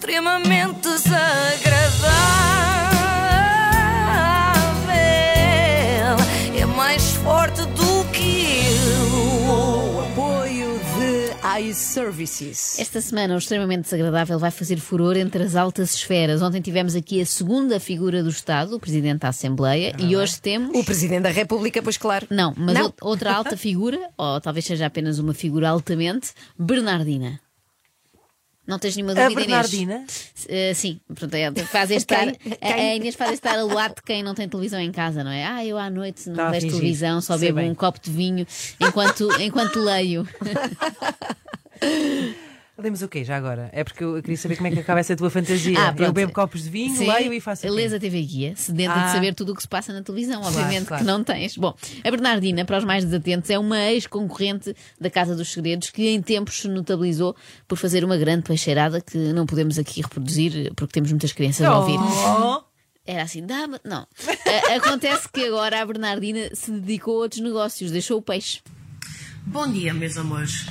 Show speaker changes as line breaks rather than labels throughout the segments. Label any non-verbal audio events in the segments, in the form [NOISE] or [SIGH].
extremamente desagradável. É mais forte do que eu.
Apoio de iServices.
Esta semana, o extremamente desagradável vai fazer furor entre as altas esferas. Ontem tivemos aqui a segunda figura do Estado, o Presidente da Assembleia, e hoje temos.
O Presidente da República, pois claro.
Não, mas
Não.
ou- outra alta figura, ou talvez seja apenas uma figura altamente, Bernardina. Não tens nenhuma
A
dúvida, Inês?
Bernardina?
Eh, sim, pronto, é, [LAUGHS] faz estar,
Quem?
a, a Inês faz este estar a luar de quem não tem televisão em casa, não é? Ah, eu à noite não
a
vejo televisão, só
Sei
bebo
bem.
um copo de vinho enquanto, enquanto leio. [LAUGHS]
Lemos o quê já agora? É porque eu queria saber como é que acaba essa tua fantasia. [LAUGHS]
Ah,
eu bebo copos de vinho,
Sim,
leio e faço o quê?
Lês a TV Guia, sedenta
Ah.
de saber tudo o que se passa na televisão, obviamente
claro.
que não tens. Bom, a Bernardina, para os mais desatentos, é uma ex-concorrente da Casa dos Segredos que em tempos se notabilizou por fazer uma grande peixeirada que não podemos aqui reproduzir porque temos muitas crianças a ouvir.
Oh,
Era assim, dá-me. Não. Acontece que agora a Bernardina se dedicou a outros negócios, deixou o peixe.
Bom dia, meus amores.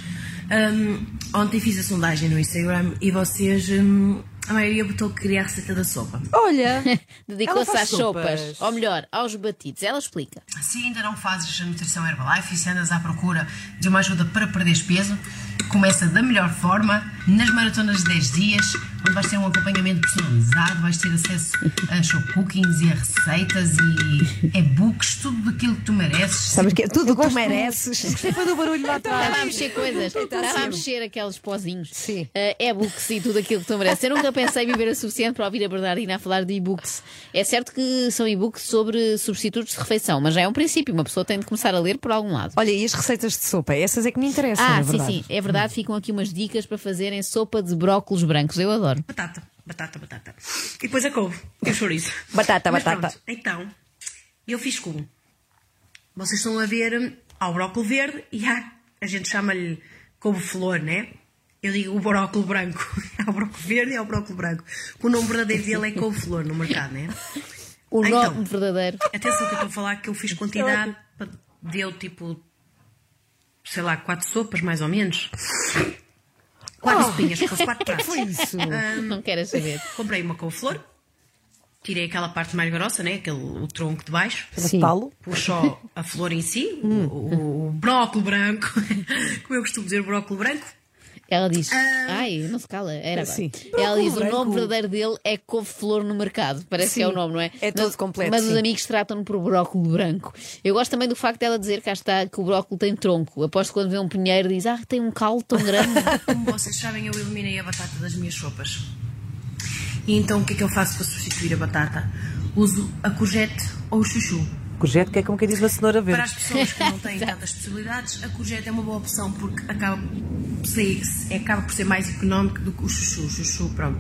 Hum, ontem fiz a sondagem no Instagram e vocês, hum, a maioria botou que queria a receita da sopa.
Olha, [LAUGHS]
Dedicou-se às sopas. Ou melhor, aos batidos. Ela explica.
Se ainda não fazes a nutrição Herbalife e se andas à procura de uma ajuda para perderes peso, começa da melhor forma nas maratonas de 10 dias, onde vais ter um acompanhamento personalizado, vais ter acesso a show cookings e a receitas e e-books, tudo aquilo que tu mereces.
sabes que é tudo o que tu mereces.
Gostei foi do barulho lá atrás.
Estava a mexer coisas, estava a
sim.
mexer aqueles pozinhos.
Sim.
Uh, e-books e tudo aquilo que tu mereces. Eu nunca pensei viver o suficiente para ouvir a Bernardina a falar de e-books. É certo que são e-books sobre substitutos de refeição, mas já é um princípio. Uma pessoa tem de começar a ler por algum lado.
Olha, e as receitas de sopa? Essas é que me interessam,
Ah,
na
sim,
verdade.
sim, é verdade. Ficam aqui umas dicas para fazerem sopa de brócolos brancos. Eu adoro.
Batata, batata, batata. E depois a couve e o chouriço.
Batata,
Mas
batata.
pronto, então, eu fiz como? Vocês estão a ver hum, há o brócolis verde e há, a gente chama-lhe couve-flor, né? Eu digo o brócolis branco. Há [LAUGHS] o brócolis verde e há o brócolis branco. O nome verdadeiro dele é couve-flor no mercado, né?
O
Então.
nome verdadeiro.
Atenção que eu estou a falar que eu fiz quantidade, deu tipo, sei lá, quatro sopas mais ou menos. Quatro sopinhas, fosse quatro [LAUGHS] pratos.
Foi isso.
Não queres saber.
Comprei uma couve-flor, tirei aquela parte mais grossa, né? Aquele, o tronco de baixo,
Sim.
Só a flor em si, o, o, o brócolis branco, [LAUGHS] como eu costumo dizer, o brócolis branco.
Ela diz, ai, não se cala, era
Sim.
bem. Ela diz, o nome verdadeiro dele é couve-flor no mercado. Parece que é
Sim,
o nome, não é?
é todo
mas,
completo,
Mas os
sim.
amigos tratam-no por brócolis branco. Eu gosto também do facto dela dizer, cá está, que o brócolis tem tronco. Aposto que quando vê um pinheiro diz, ah, tem um calo tão grande. [LAUGHS]
Como vocês sabem, eu eliminei a batata das minhas sopas. E então o que é que eu faço para substituir a batata? Uso a courgette ou o chuchu.
Courgette, que é como quem diz uma cenoura
Para
verde.
as pessoas que não têm [LAUGHS] tantas possibilidades, a courgette é uma boa opção porque acaba por ser, acaba por ser mais económico do que o chuchu. O chuchu, pronto,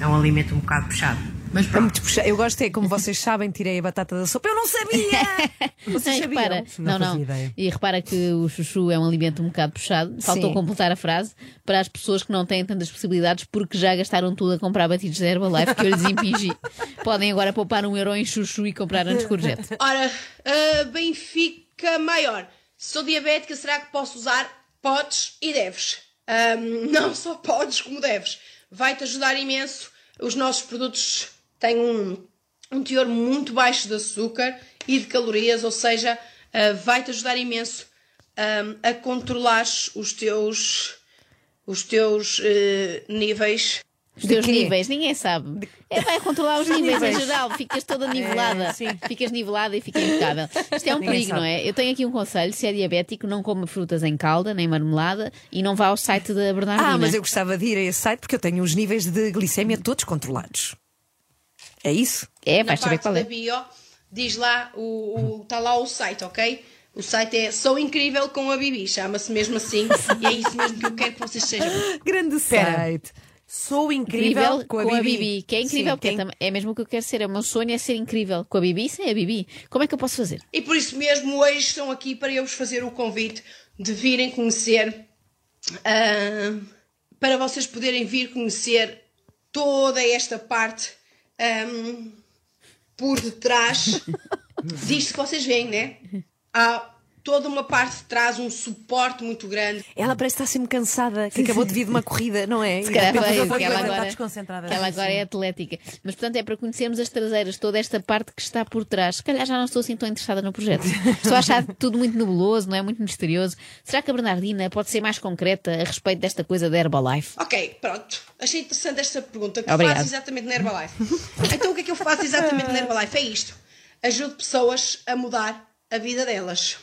é um alimento um bocado puxado. Mas
É
pronto,
muito puxa- Eu gosto, é como vocês sabem, tirei a batata da sopa. Eu não sabia! [LAUGHS] Vocês
e
sabiam?
repara,
Não
não, não. E repara que o chuchu é um alimento um bocado puxado. Faltou
Sim.
completar a frase para as pessoas que não têm tantas possibilidades porque já gastaram tudo a comprar batidos da Herbalife que eu lhes impingi. [LAUGHS] Podem agora poupar um euro em chuchu e comprar antes courgette.
Ora, Benfica maior. Sou diabética, será que posso usar? Podes e deves. Ahm, [LAUGHS] não só podes, como deves. Vai-te ajudar imenso. Os nossos produtos têm um, um teor muito baixo de açúcar e de calorias, ou seja, ah, vai-te ajudar imenso ahm, a controlar os teus, os teus eh, níveis
Os teus níveis, ninguém sabe. É, vai controlar os níveis em geral, ficas toda nivelada.
sim.
Ficas nivelada e fica impecável. Isto é um
Ninguém
perigo,
sabe.
não é? Eu tenho aqui um conselho: se é diabético, não coma frutas em calda, nem marmelada e não vá ao site da Bernardina.
Ah, mas eu gostava de ir a esse site porque eu tenho os níveis de glicémia todos controlados. É isso?
É, vais saber qual
da
é.
bio, diz lá, o, o, tá lá o site, ok? O site é Sou Incrível com a Bibi, chama-se mesmo assim, e é isso mesmo que eu quero que vocês sejam.
Grande site.
Sou incrível.
Incrível com a Bibi, que é incrível,
Sim,
porque é,
tem-
é mesmo o que eu quero ser. É o meu sonho é ser incrível. Com a Bibi, sem a Bibi. Como é que eu posso fazer?
E por isso mesmo, hoje estão aqui para eu vos fazer o convite de virem conhecer, ah, para vocês poderem vir conhecer toda esta parte ah, por detrás [LAUGHS] disto que vocês veem, né? Há toda uma parte de trás, um suporte muito grande.
Ela parece estar sempre cansada, que acabou de vir de uma corrida, não é?
Se calhar foi, que ela agora,
desconcentrada.
que ela agora é atlética. Mas portanto é para conhecermos as traseiras, toda esta parte que está por trás. Se calhar já não estou assim tão interessada no projeto. Estou a achar tudo muito nebuloso, não é? Muito misterioso. Será que a Bernardina pode ser mais concreta a respeito desta coisa da Herbalife?
Ok, pronto. Achei interessante esta pergunta. O que
Obrigada.
faço exatamente na Herbalife? então, o que é que eu faço exatamente na Herbalife? É isto. Ajudo pessoas a mudar a vida delas.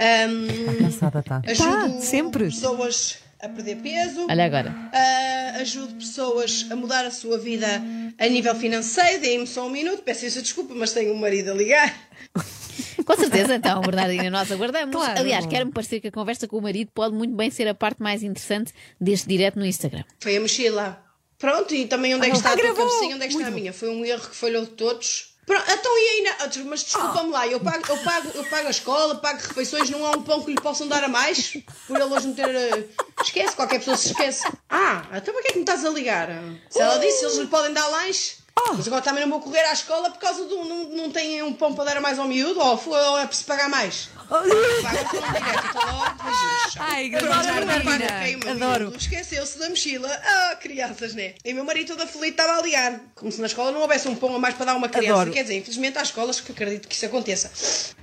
Ahm,
Cansada, tá.
ajudo
Tá, sempre.
pessoas a perder peso.
Olha agora.
Ah, ajudo pessoas a mudar a sua vida a nível financeiro. Deem-me só um minuto. Peço essa desculpa, mas tenho um marido a ligar. [LAUGHS]
Com certeza, então, Bernardina, nós aguardamos.
Claro.
Aliás, quero-me parecer que a conversa com o marido pode muito bem ser a parte mais interessante deste direto no Instagram.
Foi a mochila. Pronto, e também onde é que
Ah,
está a tua cabecinha? Onde é que está a minha? Foi um erro que falhou de todos. Pronto, então e ainda. ah, Mas desculpa-me lá, eu pago, eu, pago, eu pago a escola, pago refeições, não há um pão que lhe possam dar a mais? Por ele hoje não ter. eh, Esquece, qualquer pessoa se esquece. Ah, então para que é que me estás a ligar? Se ela disse, eles lhe podem dar lanche. Mas agora também não vou correr à escola por causa do. Não, não têm um pão para dar mais ao miúdo? Ou, ou é preciso pagar mais? Paga o pão direto, então.
Ai, grande Adoro.
Esqueceu-se da mochila. Ah, crianças, né? E meu marido todo aflito estava a ligar. Como se na escola não houvesse um pão a mais para dar uma criança.
Adoro.
Quer dizer, infelizmente há escolas que acredito que isso aconteça.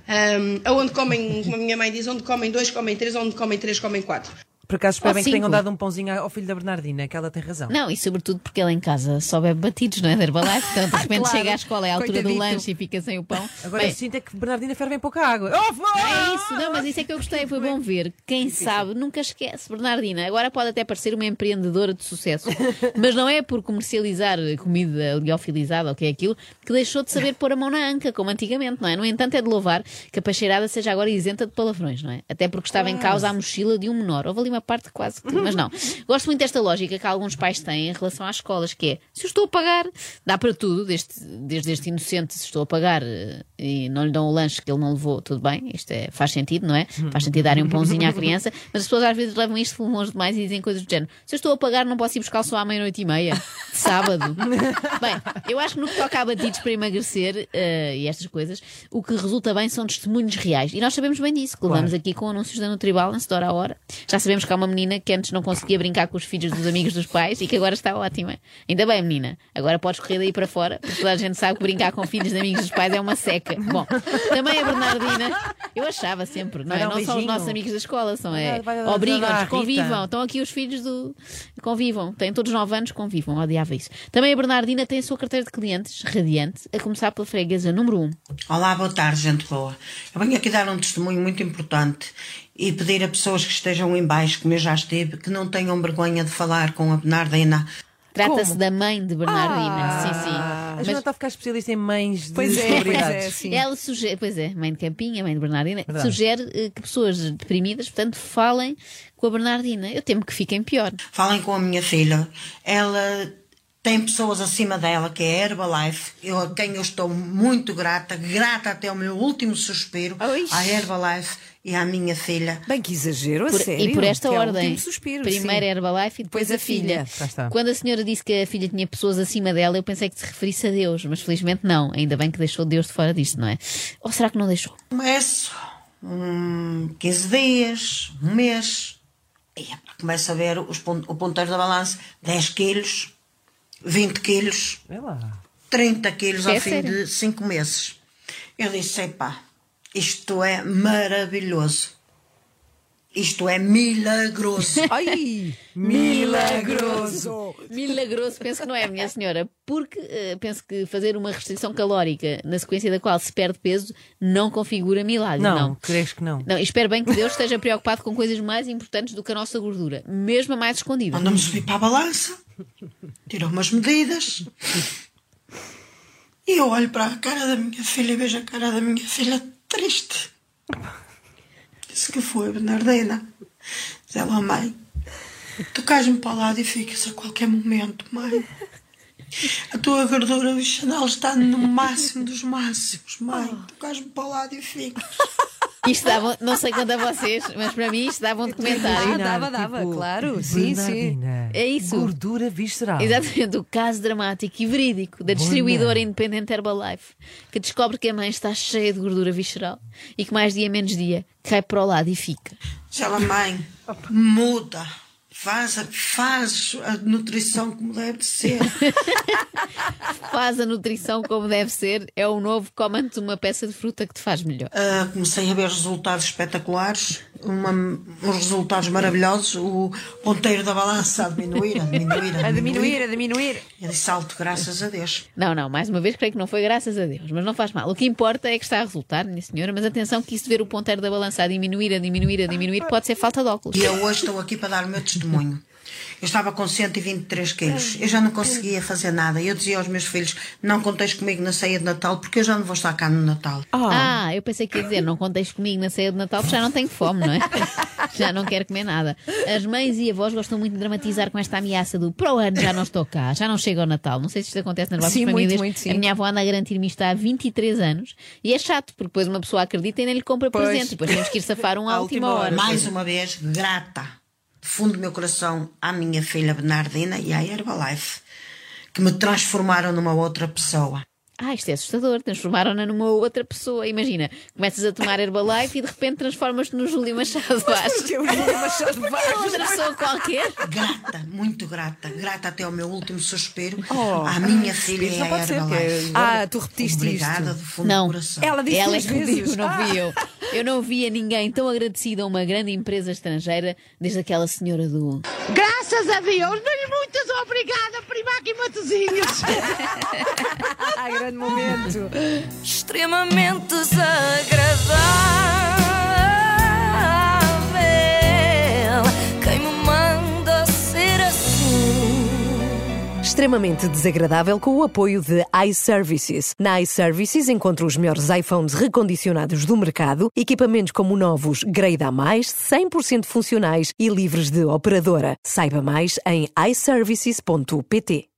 Ahm, aonde comem, como a minha mãe diz, onde comem dois, comem três, onde comem três, comem quatro.
Por acaso espero bem que tenham dado um pãozinho ao filho da Bernardina, que ela tem razão.
Não, e sobretudo porque ele em casa só bebe batidos, não é? Da Herbalife. [LAUGHS] Então, de repente
Claro.
chega à escola, é a altura do
Coitadito.
lanche e fica sem o pão.
Agora
Bem,
eu sinto é que Bernardina ferve em pouca água. Oh!
É isso, não, mas isso é que eu gostei, foi bom ver. Quem sabe nunca esquece. Bernardina, agora pode até parecer uma empreendedora de sucesso, [LAUGHS] mas não é por comercializar comida liofilizada ou o que é aquilo que deixou de saber pôr a mão na anca, como antigamente, não é? No entanto, é de louvar que a peixeirada seja agora isenta de palavrões, não é? Até porque estava em causa a mochila de um menor. Houve ali uma parte quase que. Mas não. Gosto muito desta lógica que alguns pais têm em relação às escolas, que é se eu estou a pagar, dá para tudo, desde, desde este inocente, se estou a pagar eh, e não lhe dão o lanche que ele não levou, tudo bem, isto é, faz sentido, não é? Faz sentido darem um pãozinho à criança, mas as pessoas às vezes levam isto longe demais e dizem coisas do género. Se eu estou a pagar, não posso ir buscar só à meia-noite e meia, de sábado. [LAUGHS] bem, eu acho que no que toca a batidos para emagrecer eh, e estas coisas, o que resulta bem são testemunhos reais. E nós sabemos bem disso, que levamos aqui com anúncios da Nutribalance de hora a hora. Já sabemos que há uma menina que antes não conseguia brincar com os filhos dos amigos dos pais e que agora está ótima. Ainda bem, menina. Agora podes correr daí para fora, porque toda a gente sabe que brincar com filhos de amigos dos pais é uma seca. Bom, também a Bernardina, eu achava sempre, não, é? não são os nossos amigos da escola, são é, obrigam-nos, convivam. Estão aqui os filhos do. Convivam. Têm todos 9 anos, convivam. Odiava isso. Também a Bernardina tem a sua carteira de clientes, radiante, a começar pela freguesa número 1.
Olá, boa tarde, gente boa. Eu venho aqui dar um testemunho muito importante e pedir a pessoas que estejam em baixo, como eu já estive, que não tenham vergonha de falar com a Bernardina.
Trata-se da mãe de Bernardina. sim, sim.
A
Mas
Joana está a ficar especialista em mães de
Pois é, pois
celebridades.
é, sim.
ela sugere, pois é, mãe de Campinha, mãe de Bernardina,
Verdade.
sugere eh, que pessoas deprimidas, portanto, falem com a Bernardina. Eu temo que fiquem pior.
Falem com a minha filha. Ela tem pessoas acima dela, que é a Herbalife, eu, a quem eu estou muito grata, grata até o meu último suspiro, à Herbalife e à minha filha.
Bem, que exagero, a
Por-
sério.
e por esta
é
ordem.
suspiro,
Primeiro
sim.
a Herbalife e depois
Depois a
a filha.
filha.
Quando a senhora disse que a filha tinha pessoas acima dela, eu pensei que se referisse a Deus, mas felizmente não. Ainda bem que deixou Deus de fora disto, não é? Ou será que não deixou?
Começo, um, 15 dias, um mês, e começo a ver os, o ponteiro da balança, 10 quilos, 20 quilos,
lá.
30 quilos
É
ao fim
sério?
de 5 meses. Eu disse, epá, isto é maravilhoso. Isto é milagroso. [LAUGHS]
Ai, milagroso.
Milagroso, penso que não é, minha senhora, porque eh, penso que fazer uma restrição calórica na sequência da qual se perde peso não configura milagre.
Não,
Não.
crees que não?
Não, espero bem que Deus esteja preocupado com coisas mais importantes do que a nossa gordura, mesmo a mais escondida.
Mandou-me subir para a balança, tirou umas medidas. E eu olho para a cara da minha filha e vejo a cara da minha filha triste. Disse que foi, Bernardina. Diz ela, mãe, tu cais-me para o lado e ficas a qualquer momento, mãe. A tua gordura visceral está no máximo dos máximos, mãe. Tu cais-me para o lado e ficas.
Isto dava, não sei quanto a vocês, mas para mim isto dava um documentário.
Ah, dava, dava, claro. Sim, sim.
É isso.
Gordura visceral.
Exatamente, o caso dramático e verídico da distribuidora independente Herbalife, que descobre que a mãe está cheia de gordura visceral e que mais dia menos dia cai para o lado e fica.
Diz ela, mãe, muda. Faz, a- faz a nutrição como deve de ser. [LAUGHS]
Faz a nutrição como deve ser, é o novo come-te uma peça de fruta que te faz melhor.
Ah, comecei a ver resultados espetaculares, uma- uns resultados maravilhosos. O ponteiro da balança a diminuir, a diminuir, a [LAUGHS]
A diminuir,
diminuir.
a diminuir.
Eu disse alto, graças a Deus.
Não, não, mais uma vez creio que não foi graças a Deus, mas não faz mal. O que importa é que está a resultar, minha senhora, mas atenção que isso de ver o ponteiro da balança a diminuir, a diminuir, a diminuir, pode ser falta de óculos.
E eu hoje estou aqui para dar o meu testemunho. Eu estava com 123 quilos. Eu já não conseguia fazer nada. Eu dizia aos meus filhos: não conteis comigo na ceia de Natal, porque eu já não vou estar cá no Natal.
Ah, eu pensei que ia dizer, não conteis comigo na ceia de Natal porque já não tenho fome, não é? [LAUGHS] Já não quero comer nada. As mães e avós gostam muito de dramatizar com esta ameaça do para o ano já não estou cá, já não chego ao Natal. Não sei se isto acontece nas vossas
Sim, muito,
famílias.
muito, sim.
A minha avó anda a garantir-me isto há 23 anos e é chato, porque depois uma pessoa acredita e nem lhe compra
Pois.
presente. E depois temos que ir safar um [LAUGHS] à,
À
última,
última
hora.
hora.
Mais uma vez, grata, fundo do meu coração, à minha filha Bernardina e à Herbalife, que me transformaram numa outra pessoa.
Ah, isto é assustador. Transformaram-na numa outra pessoa. Imagina, começas a tomar Herbalife e de repente transformas-te no Júlio Machado Vaz.
Júlio Machado Vaz.
outra pessoa qualquer.
Grata, muito grata, grata até ao meu último suspiro,
Oh.
à minha filha e à
que
Herbalife.
é-
Ah, tu repetiste
Obrigada
isto.
do fundo
Não.
do coração.
Ela disse
Ela é que
vezes.
digo, não fui eu. Eu não via ninguém tão agradecido a uma grande empresa estrangeira desde aquela senhora do.
Graças a Deus, mas muitas obrigada, Primac e Matozinhos.
Ah, [LAUGHS] grande momento.
extremamente desagradável.
Extremamente desagradável com o apoio de iServices. Na iServices encontra os melhores iPhones recondicionados do mercado, equipamentos como novos Grade A+, 100% funcionais e livres de operadora. Saiba mais em iServices.pt.